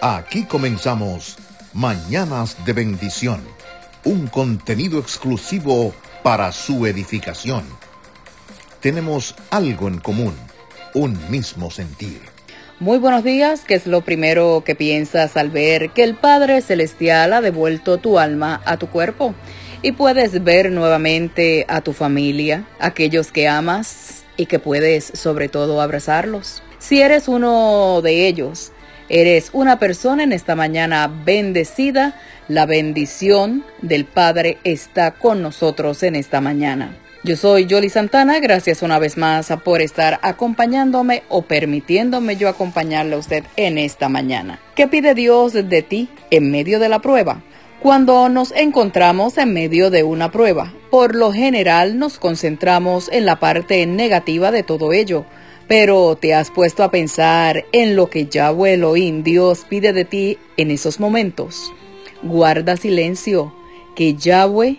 Aquí comenzamos Mañanas de Bendición, un contenido exclusivo para su edificación. Tenemos algo en común, un mismo sentir. Muy buenos días, ¿qué es lo primero que piensas al ver que el Padre Celestial ha devuelto tu alma a tu cuerpo? Y puedes ver nuevamente a tu familia, aquellos que amas y que puedes sobre todo abrazarlos. Si eres uno de ellos, Eres una persona en esta mañana bendecida. La bendición del Padre está con nosotros en esta mañana. Yo soy Yoli Santana, gracias una vez más por estar acompañándome o permitiéndome yo acompañarle a usted en esta mañana. ¿Qué pide Dios de ti en medio de la prueba? Cuando nos encontramos en medio de una prueba, por lo general nos concentramos en la parte negativa de todo ello, pero te has puesto a pensar en lo que Yahweh Elohim Dios pide de ti en esos momentos. Guarda silencio, que Yahweh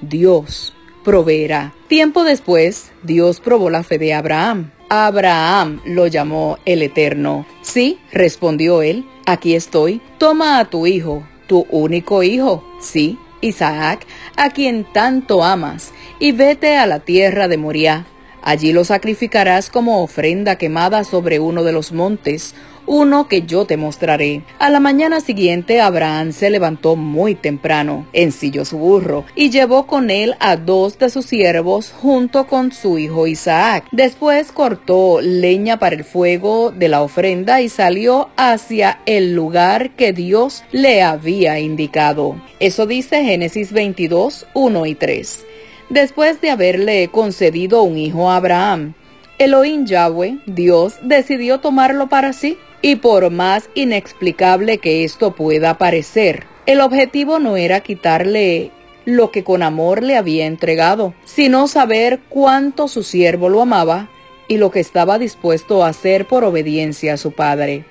Dios proveerá. Tiempo después, Dios probó la fe de Abraham. Abraham lo llamó el Eterno. Sí, respondió él, aquí estoy. Toma a tu hijo, tu único hijo. Sí, Isaac, a quien tanto amas, y vete a la tierra de Moriah Allí lo sacrificarás como ofrenda quemada sobre uno de los montes, uno que yo te mostraré. A la mañana siguiente Abraham se levantó muy temprano, ensilló su burro y llevó con él a dos de sus siervos junto con su hijo Isaac. Después cortó leña para el fuego de la ofrenda y salió hacia el lugar que Dios le había indicado. Eso dice Génesis 22, 1 y 3 después de haberle concedido un hijo a Abraham. Elohim Yahweh, Dios, decidió tomarlo para sí. Y por más inexplicable que esto pueda parecer, el objetivo no era quitarle lo que con amor le había entregado, sino saber cuánto su siervo lo amaba y lo que estaba dispuesto a hacer por obediencia a su padre.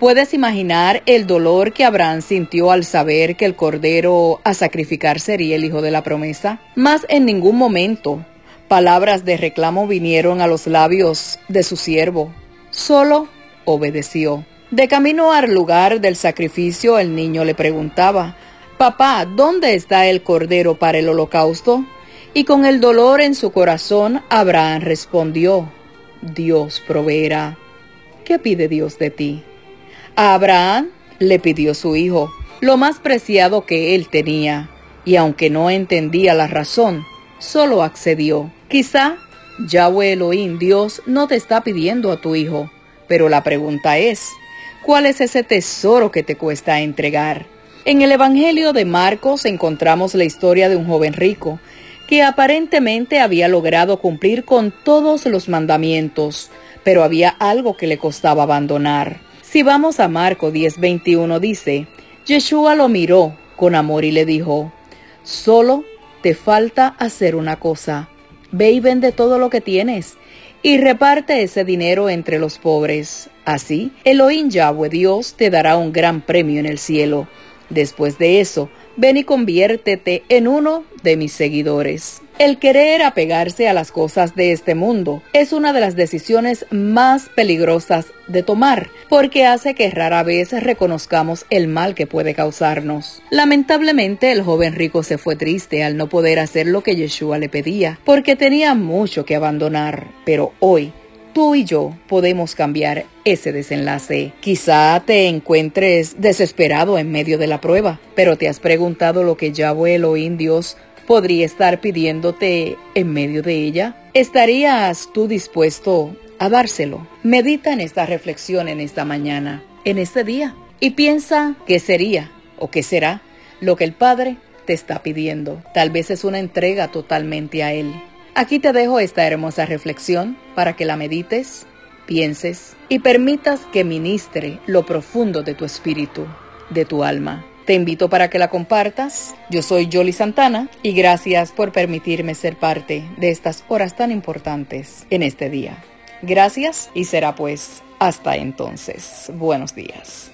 Puedes imaginar el dolor que Abraham sintió al saber que el cordero a sacrificar sería el hijo de la promesa. Mas en ningún momento palabras de reclamo vinieron a los labios de su siervo. Solo obedeció. De camino al lugar del sacrificio, el niño le preguntaba, Papá, ¿dónde está el cordero para el holocausto? Y con el dolor en su corazón, Abraham respondió, Dios proveerá. ¿Qué pide Dios de ti? A Abraham le pidió su hijo, lo más preciado que él tenía, y aunque no entendía la razón, solo accedió. Quizá Yahweh Elohim, Dios, no te está pidiendo a tu hijo, pero la pregunta es, ¿cuál es ese tesoro que te cuesta entregar? En el Evangelio de Marcos encontramos la historia de un joven rico que aparentemente había logrado cumplir con todos los mandamientos, pero había algo que le costaba abandonar. Si vamos a Marco 10:21 dice, Yeshua lo miró con amor y le dijo, solo te falta hacer una cosa, ve y vende todo lo que tienes y reparte ese dinero entre los pobres. Así, Elohim Yahweh Dios te dará un gran premio en el cielo. Después de eso, ven y conviértete en uno de mis seguidores. El querer apegarse a las cosas de este mundo es una de las decisiones más peligrosas de tomar, porque hace que rara vez reconozcamos el mal que puede causarnos. Lamentablemente, el joven rico se fue triste al no poder hacer lo que Yeshua le pedía, porque tenía mucho que abandonar. Pero hoy, tú y yo podemos cambiar ese desenlace. Quizá te encuentres desesperado en medio de la prueba, pero te has preguntado lo que Yahweh Elohim Dios podría estar pidiéndote en medio de ella? ¿Estarías tú dispuesto a dárselo? Medita en esta reflexión en esta mañana, en este día, y piensa qué sería o qué será lo que el Padre te está pidiendo. Tal vez es una entrega totalmente a Él. Aquí te dejo esta hermosa reflexión para que la medites, pienses y permitas que ministre lo profundo de tu espíritu, de tu alma. Te invito para que la compartas. Yo soy Jolly Santana y gracias por permitirme ser parte de estas horas tan importantes en este día. Gracias y será pues hasta entonces. Buenos días.